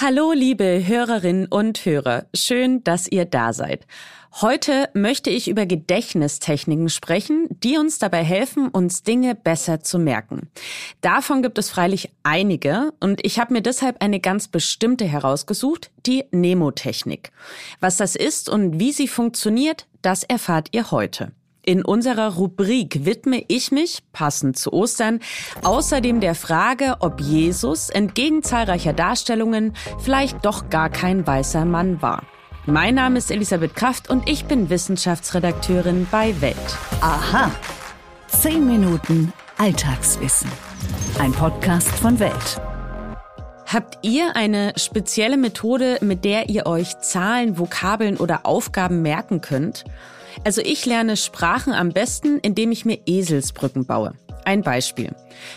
Hallo, liebe Hörerinnen und Hörer. Schön, dass ihr da seid. Heute möchte ich über Gedächtnistechniken sprechen, die uns dabei helfen, uns Dinge besser zu merken. Davon gibt es freilich einige und ich habe mir deshalb eine ganz bestimmte herausgesucht, die Nemotechnik. Was das ist und wie sie funktioniert, das erfahrt ihr heute. In unserer Rubrik widme ich mich, passend zu Ostern, außerdem der Frage, ob Jesus entgegen zahlreicher Darstellungen vielleicht doch gar kein weißer Mann war. Mein Name ist Elisabeth Kraft und ich bin Wissenschaftsredakteurin bei Welt. Aha. Zehn Minuten Alltagswissen. Ein Podcast von Welt. Habt ihr eine spezielle Methode, mit der ihr euch Zahlen, Vokabeln oder Aufgaben merken könnt? Also ich lerne Sprachen am besten, indem ich mir Eselsbrücken baue. Ein Beispiel.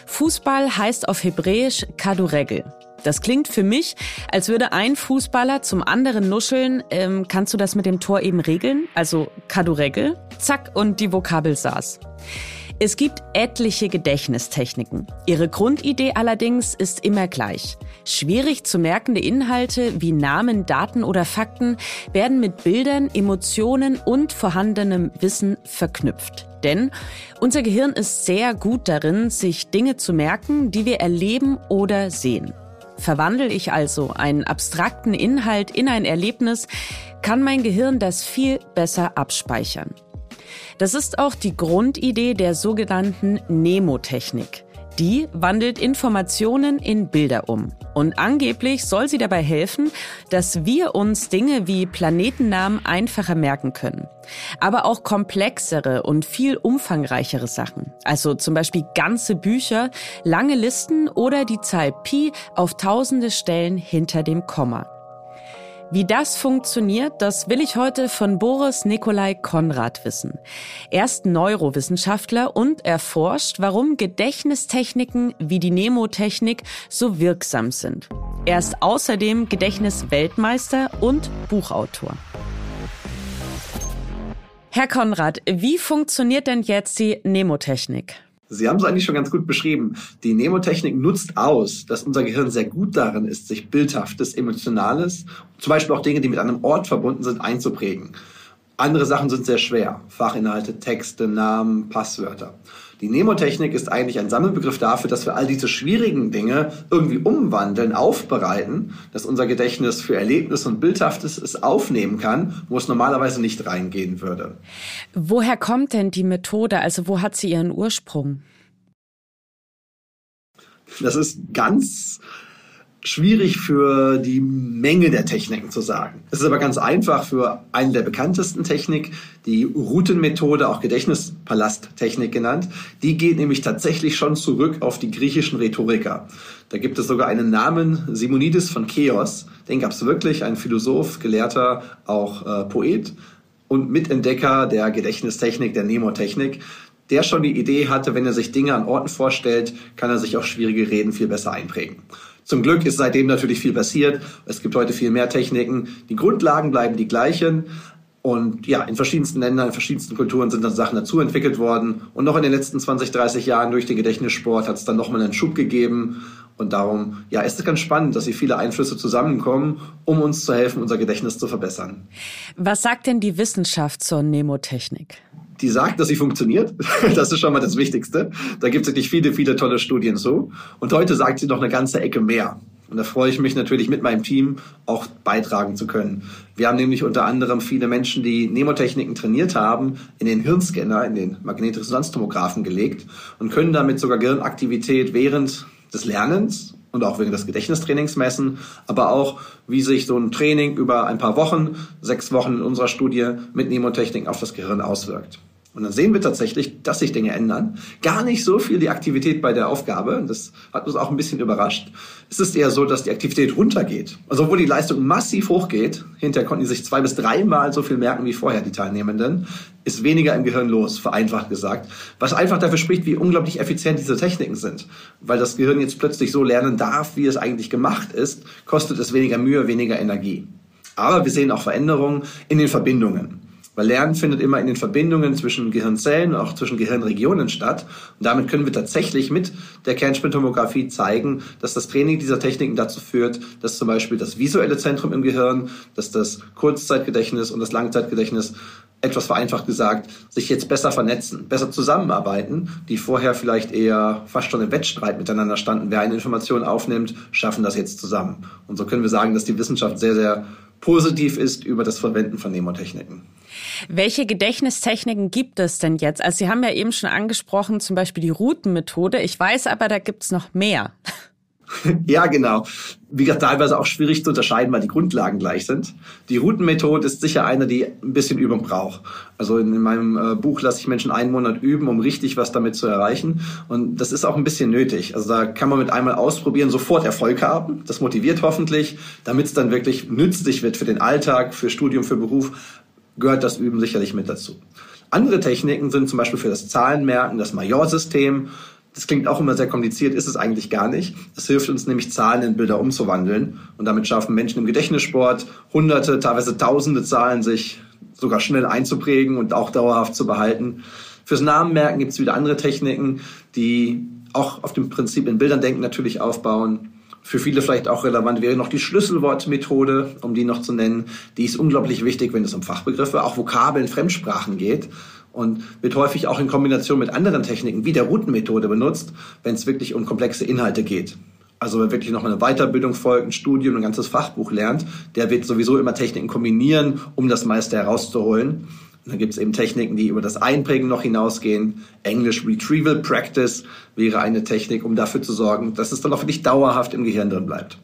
Fußball heißt auf Hebräisch Kaduregel. Das klingt für mich, als würde ein Fußballer zum anderen nuscheln. Ähm, kannst du das mit dem Tor eben regeln? Also Kaduregel, zack und die Vokabel saß. Es gibt etliche Gedächtnistechniken. Ihre Grundidee allerdings ist immer gleich. Schwierig zu merkende Inhalte wie Namen, Daten oder Fakten werden mit Bildern, Emotionen und vorhandenem Wissen verknüpft. Denn unser Gehirn ist sehr gut darin, sich Dinge zu merken, die wir erleben oder sehen. Verwandle ich also einen abstrakten Inhalt in ein Erlebnis, kann mein Gehirn das viel besser abspeichern. Das ist auch die Grundidee der sogenannten Nemotechnik. Die wandelt Informationen in Bilder um. Und angeblich soll sie dabei helfen, dass wir uns Dinge wie Planetennamen einfacher merken können. Aber auch komplexere und viel umfangreichere Sachen. Also zum Beispiel ganze Bücher, lange Listen oder die Zahl Pi auf tausende Stellen hinter dem Komma. Wie das funktioniert, das will ich heute von Boris Nikolai Konrad wissen. Er ist Neurowissenschaftler und erforscht, warum Gedächtnistechniken wie die Nemotechnik so wirksam sind. Er ist außerdem Gedächtnisweltmeister und Buchautor. Herr Konrad, wie funktioniert denn jetzt die Nemotechnik? Sie haben es eigentlich schon ganz gut beschrieben. Die Nemotechnik nutzt aus, dass unser Gehirn sehr gut darin ist, sich bildhaftes, emotionales, zum Beispiel auch Dinge, die mit einem Ort verbunden sind, einzuprägen. Andere Sachen sind sehr schwer. Fachinhalte, Texte, Namen, Passwörter. Die Nemotechnik ist eigentlich ein Sammelbegriff dafür, dass wir all diese schwierigen Dinge irgendwie umwandeln, aufbereiten, dass unser Gedächtnis für Erlebnis und Bildhaftes es aufnehmen kann, wo es normalerweise nicht reingehen würde. Woher kommt denn die Methode? Also wo hat sie ihren Ursprung? Das ist ganz schwierig für die Menge der Techniken zu sagen. Es ist aber ganz einfach für eine der bekanntesten Technik, die Routenmethode, auch Gedächtnispalasttechnik genannt. Die geht nämlich tatsächlich schon zurück auf die griechischen Rhetoriker. Da gibt es sogar einen Namen, Simonides von Chaos. Den gab es wirklich, ein Philosoph, Gelehrter, auch äh, Poet und Mitentdecker der Gedächtnistechnik, der Nemotechnik der schon die Idee hatte, wenn er sich Dinge an Orten vorstellt, kann er sich auch schwierige Reden viel besser einprägen. Zum Glück ist seitdem natürlich viel passiert. Es gibt heute viel mehr Techniken. Die Grundlagen bleiben die gleichen. Und ja, in verschiedensten Ländern, in verschiedensten Kulturen sind dann Sachen dazu entwickelt worden. Und noch in den letzten 20, 30 Jahren durch den Gedächtnissport hat es dann nochmal einen Schub gegeben. Und darum, ja, ist es ganz spannend, dass hier viele Einflüsse zusammenkommen, um uns zu helfen, unser Gedächtnis zu verbessern. Was sagt denn die Wissenschaft zur Nemotechnik? Die sagt, dass sie funktioniert. Das ist schon mal das Wichtigste. Da gibt es wirklich viele, viele tolle Studien zu. Und heute sagt sie noch eine ganze Ecke mehr. Und da freue ich mich natürlich mit meinem Team auch beitragen zu können. Wir haben nämlich unter anderem viele Menschen, die Nemotechniken trainiert haben, in den Hirnscanner, in den Magnetresonanztomographen gelegt und können damit sogar Gehirnaktivität während des Lernens und auch wegen des Gedächtnistrainings messen, aber auch, wie sich so ein Training über ein paar Wochen, sechs Wochen in unserer Studie mit Nemotechnik auf das Gehirn auswirkt. Und dann sehen wir tatsächlich, dass sich Dinge ändern. Gar nicht so viel die Aktivität bei der Aufgabe. Das hat uns auch ein bisschen überrascht. Es ist eher so, dass die Aktivität runtergeht. Also obwohl die Leistung massiv hochgeht, hinterher konnten die sich zwei bis dreimal so viel merken wie vorher, die Teilnehmenden, ist weniger im Gehirn los, vereinfacht gesagt. Was einfach dafür spricht, wie unglaublich effizient diese Techniken sind. Weil das Gehirn jetzt plötzlich so lernen darf, wie es eigentlich gemacht ist, kostet es weniger Mühe, weniger Energie. Aber wir sehen auch Veränderungen in den Verbindungen. Weil Lernen findet immer in den Verbindungen zwischen Gehirnzellen auch zwischen Gehirnregionen statt. Und damit können wir tatsächlich mit der Kernspintomographie zeigen, dass das Training dieser Techniken dazu führt, dass zum Beispiel das visuelle Zentrum im Gehirn, dass das Kurzzeitgedächtnis und das Langzeitgedächtnis etwas vereinfacht gesagt, sich jetzt besser vernetzen, besser zusammenarbeiten, die vorher vielleicht eher fast schon im Wettstreit miteinander standen. Wer eine Information aufnimmt, schaffen das jetzt zusammen. Und so können wir sagen, dass die Wissenschaft sehr, sehr positiv ist über das Verwenden von Nemotechniken. Welche Gedächtnistechniken gibt es denn jetzt? Also Sie haben ja eben schon angesprochen, zum Beispiel die Routenmethode. Ich weiß aber, da gibt es noch mehr. Ja, genau. Wie gesagt, teilweise auch schwierig zu unterscheiden, weil die Grundlagen gleich sind. Die Routenmethode ist sicher eine, die ein bisschen Übung braucht. Also in meinem äh, Buch lasse ich Menschen einen Monat üben, um richtig was damit zu erreichen. Und das ist auch ein bisschen nötig. Also da kann man mit einmal ausprobieren, sofort Erfolg haben. Das motiviert hoffentlich, damit es dann wirklich nützlich wird für den Alltag, für Studium, für Beruf, gehört das Üben sicherlich mit dazu. Andere Techniken sind zum Beispiel für das Zahlenmerken das Majorsystem. Das klingt auch immer sehr kompliziert, ist es eigentlich gar nicht. Es hilft uns nämlich, Zahlen in Bilder umzuwandeln. Und damit schaffen Menschen im Gedächtnissport hunderte, teilweise tausende Zahlen sich sogar schnell einzuprägen und auch dauerhaft zu behalten. Fürs Namenmerken gibt es wieder andere Techniken, die auch auf dem Prinzip in Bildern denken natürlich aufbauen. Für viele vielleicht auch relevant wäre noch die Schlüsselwortmethode, um die noch zu nennen. Die ist unglaublich wichtig, wenn es um Fachbegriffe, auch Vokabeln, Fremdsprachen geht und wird häufig auch in Kombination mit anderen Techniken wie der Routenmethode benutzt, wenn es wirklich um komplexe Inhalte geht. Also wer wirklich noch eine Weiterbildung folgt, ein Studium, ein ganzes Fachbuch lernt, der wird sowieso immer Techniken kombinieren, um das meiste herauszuholen. Und dann gibt es eben Techniken, die über das Einprägen noch hinausgehen. Englisch Retrieval Practice wäre eine Technik, um dafür zu sorgen, dass es dann auch wirklich dauerhaft im Gehirn drin bleibt.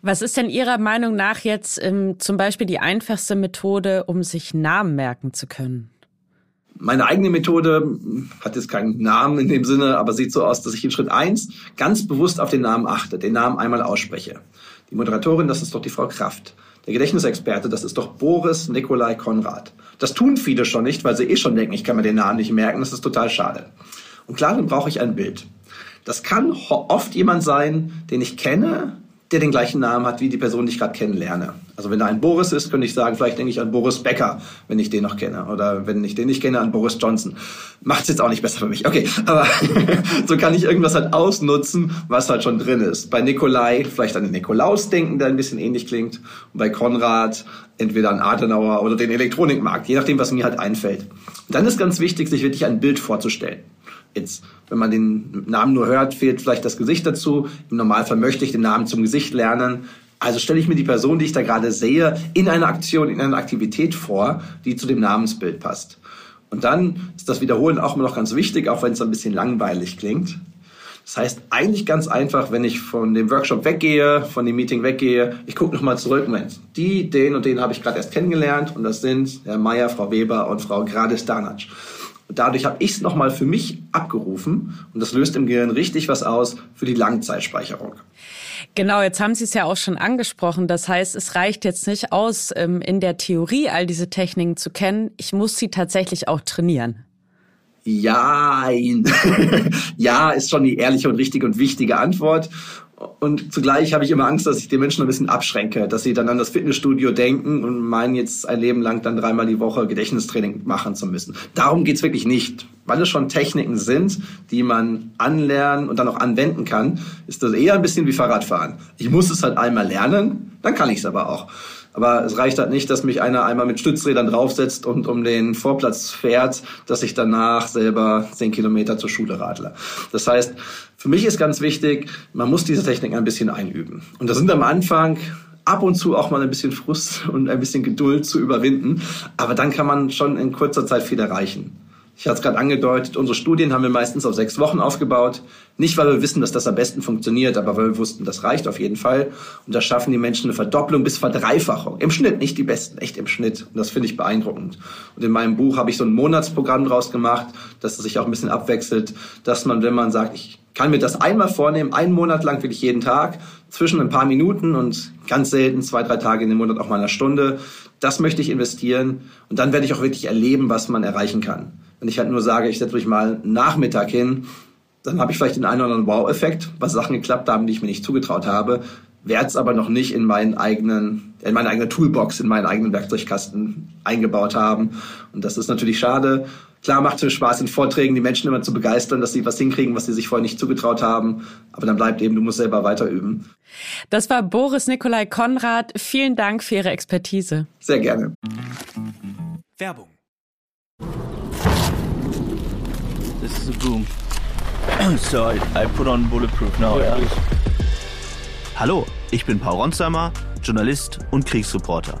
Was ist denn Ihrer Meinung nach jetzt ähm, zum Beispiel die einfachste Methode, um sich Namen merken zu können? Meine eigene Methode hat jetzt keinen Namen in dem Sinne, aber sieht so aus, dass ich in Schritt eins ganz bewusst auf den Namen achte, den Namen einmal ausspreche. Die Moderatorin, das ist doch die Frau Kraft. Der Gedächtnisexperte, das ist doch Boris Nikolai Konrad. Das tun viele schon nicht, weil sie eh schon denken, ich kann mir den Namen nicht merken, das ist total schade. Und klar, dann brauche ich ein Bild. Das kann oft jemand sein, den ich kenne, der den gleichen Namen hat wie die Person, die ich gerade kennenlerne. Also wenn da ein Boris ist, könnte ich sagen, vielleicht denke ich an Boris Becker, wenn ich den noch kenne. Oder wenn ich den nicht kenne, an Boris Johnson. Macht es jetzt auch nicht besser für mich. Okay, aber so kann ich irgendwas halt ausnutzen, was halt schon drin ist. Bei Nikolai vielleicht an den Nikolaus denken, der ein bisschen ähnlich klingt. Und bei Konrad entweder an Adenauer oder den Elektronikmarkt, je nachdem, was mir halt einfällt. Und dann ist ganz wichtig, sich wirklich ein Bild vorzustellen. Jetzt, wenn man den Namen nur hört, fehlt vielleicht das Gesicht dazu. Im Normalfall möchte ich den Namen zum Gesicht lernen. Also stelle ich mir die Person, die ich da gerade sehe, in einer Aktion, in einer Aktivität vor, die zu dem Namensbild passt. Und dann ist das Wiederholen auch immer noch ganz wichtig, auch wenn es ein bisschen langweilig klingt. Das heißt, eigentlich ganz einfach, wenn ich von dem Workshop weggehe, von dem Meeting weggehe, ich gucke nochmal zurück, Moment, die, den und den habe ich gerade erst kennengelernt und das sind Herr Meier, Frau Weber und Frau Grades Danatsch. Und dadurch habe ich es nochmal für mich abgerufen und das löst im Gehirn richtig was aus für die Langzeitspeicherung. Genau, jetzt haben Sie es ja auch schon angesprochen. Das heißt, es reicht jetzt nicht aus, ähm, in der Theorie all diese Techniken zu kennen. Ich muss sie tatsächlich auch trainieren. Ja, ja, ist schon die ehrliche und richtige und wichtige Antwort. Und zugleich habe ich immer Angst, dass ich die Menschen ein bisschen abschränke, dass sie dann an das Fitnessstudio denken und meinen jetzt ein Leben lang dann dreimal die Woche Gedächtnistraining machen zu müssen. Darum geht's wirklich nicht. Weil es schon Techniken sind, die man anlernen und dann auch anwenden kann, ist das eher ein bisschen wie Fahrradfahren. Ich muss es halt einmal lernen, dann kann ich es aber auch. Aber es reicht halt nicht, dass mich einer einmal mit Stützrädern draufsetzt und um den Vorplatz fährt, dass ich danach selber zehn Kilometer zur Schule radle. Das heißt, für mich ist ganz wichtig, man muss diese Technik ein bisschen einüben. Und das sind am Anfang ab und zu auch mal ein bisschen Frust und ein bisschen Geduld zu überwinden. Aber dann kann man schon in kurzer Zeit viel erreichen. Ich hatte es gerade angedeutet, unsere Studien haben wir meistens auf sechs Wochen aufgebaut. Nicht, weil wir wissen, dass das am besten funktioniert, aber weil wir wussten, das reicht auf jeden Fall. Und da schaffen die Menschen eine Verdopplung bis Verdreifachung. Im Schnitt, nicht die Besten, echt im Schnitt. Und das finde ich beeindruckend. Und in meinem Buch habe ich so ein Monatsprogramm draus gemacht, dass es sich auch ein bisschen abwechselt, dass man, wenn man sagt, ich kann mir das einmal vornehmen, einen Monat lang wirklich jeden Tag, zwischen ein paar Minuten und ganz selten zwei, drei Tage in dem Monat auch mal eine Stunde. Das möchte ich investieren und dann werde ich auch wirklich erleben, was man erreichen kann. Wenn ich halt nur sage, ich setze mich mal einen Nachmittag hin, dann habe ich vielleicht den einen oder anderen Wow-Effekt, was Sachen geklappt haben, die ich mir nicht zugetraut habe. werde es aber noch nicht in meinen eigenen, in meine eigene Toolbox, in meinen eigenen Werkzeugkasten eingebaut haben. Und das ist natürlich schade. Klar macht es Spaß, in Vorträgen die Menschen immer zu begeistern, dass sie was hinkriegen, was sie sich vorher nicht zugetraut haben. Aber dann bleibt eben, du musst selber weiter üben. Das war Boris Nikolai Konrad. Vielen Dank für Ihre Expertise. Sehr gerne. Werbung. This is a boom. so I, I put on bulletproof now. Yeah. Hallo, ich bin Paul Ronsheimer, Journalist und Kriegsreporter.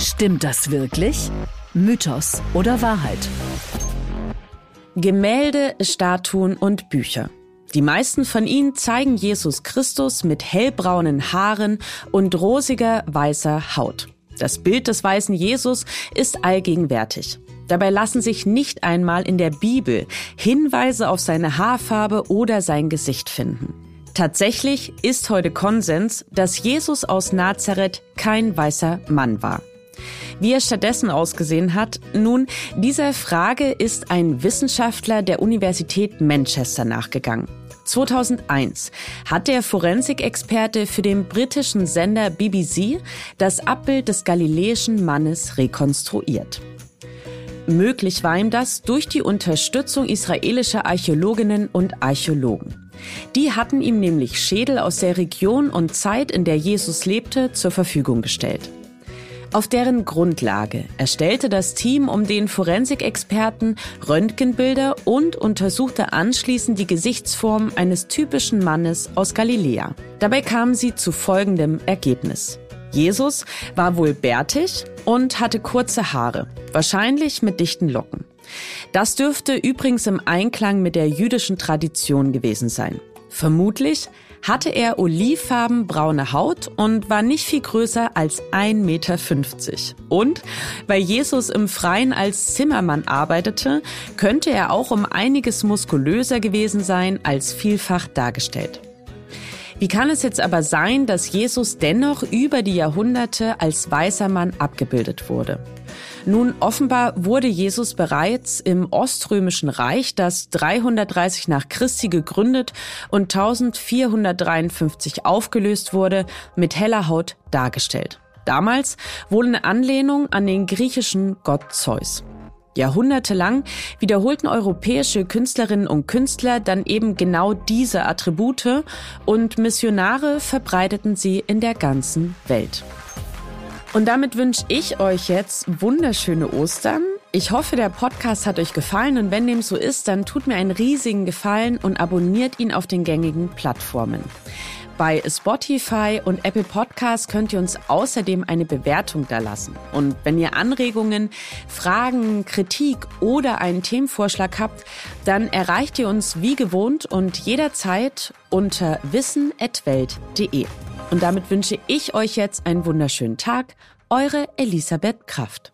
Stimmt das wirklich? Mythos oder Wahrheit? Gemälde, Statuen und Bücher. Die meisten von ihnen zeigen Jesus Christus mit hellbraunen Haaren und rosiger weißer Haut. Das Bild des weißen Jesus ist allgegenwärtig. Dabei lassen sich nicht einmal in der Bibel Hinweise auf seine Haarfarbe oder sein Gesicht finden. Tatsächlich ist heute Konsens, dass Jesus aus Nazareth kein weißer Mann war. Wie er stattdessen ausgesehen hat, nun, dieser Frage ist ein Wissenschaftler der Universität Manchester nachgegangen. 2001 hat der Forensikexperte für den britischen Sender BBC das Abbild des galiläischen Mannes rekonstruiert. Möglich war ihm das durch die Unterstützung israelischer Archäologinnen und Archäologen. Die hatten ihm nämlich Schädel aus der Region und Zeit, in der Jesus lebte, zur Verfügung gestellt. Auf deren Grundlage erstellte das Team um den Forensikexperten Röntgenbilder und untersuchte anschließend die Gesichtsform eines typischen Mannes aus Galiläa. Dabei kamen sie zu folgendem Ergebnis. Jesus war wohl bärtig und hatte kurze Haare, wahrscheinlich mit dichten Locken. Das dürfte übrigens im Einklang mit der jüdischen Tradition gewesen sein. Vermutlich hatte er olivfarben braune Haut und war nicht viel größer als 1,50 Meter. Und weil Jesus im Freien als Zimmermann arbeitete, könnte er auch um einiges muskulöser gewesen sein als vielfach dargestellt. Wie kann es jetzt aber sein, dass Jesus dennoch über die Jahrhunderte als weißer Mann abgebildet wurde? Nun, offenbar wurde Jesus bereits im Oströmischen Reich, das 330 nach Christi gegründet und 1453 aufgelöst wurde, mit heller Haut dargestellt. Damals wohl in Anlehnung an den griechischen Gott Zeus. Jahrhundertelang wiederholten europäische Künstlerinnen und Künstler dann eben genau diese Attribute und Missionare verbreiteten sie in der ganzen Welt. Und damit wünsche ich euch jetzt wunderschöne Ostern. Ich hoffe, der Podcast hat euch gefallen und wenn dem so ist, dann tut mir einen riesigen Gefallen und abonniert ihn auf den gängigen Plattformen. Bei Spotify und Apple Podcasts könnt ihr uns außerdem eine Bewertung da lassen. Und wenn ihr Anregungen, Fragen, Kritik oder einen Themenvorschlag habt, dann erreicht ihr uns wie gewohnt und jederzeit unter wissen.welt.de. Und damit wünsche ich euch jetzt einen wunderschönen Tag. Eure Elisabeth Kraft.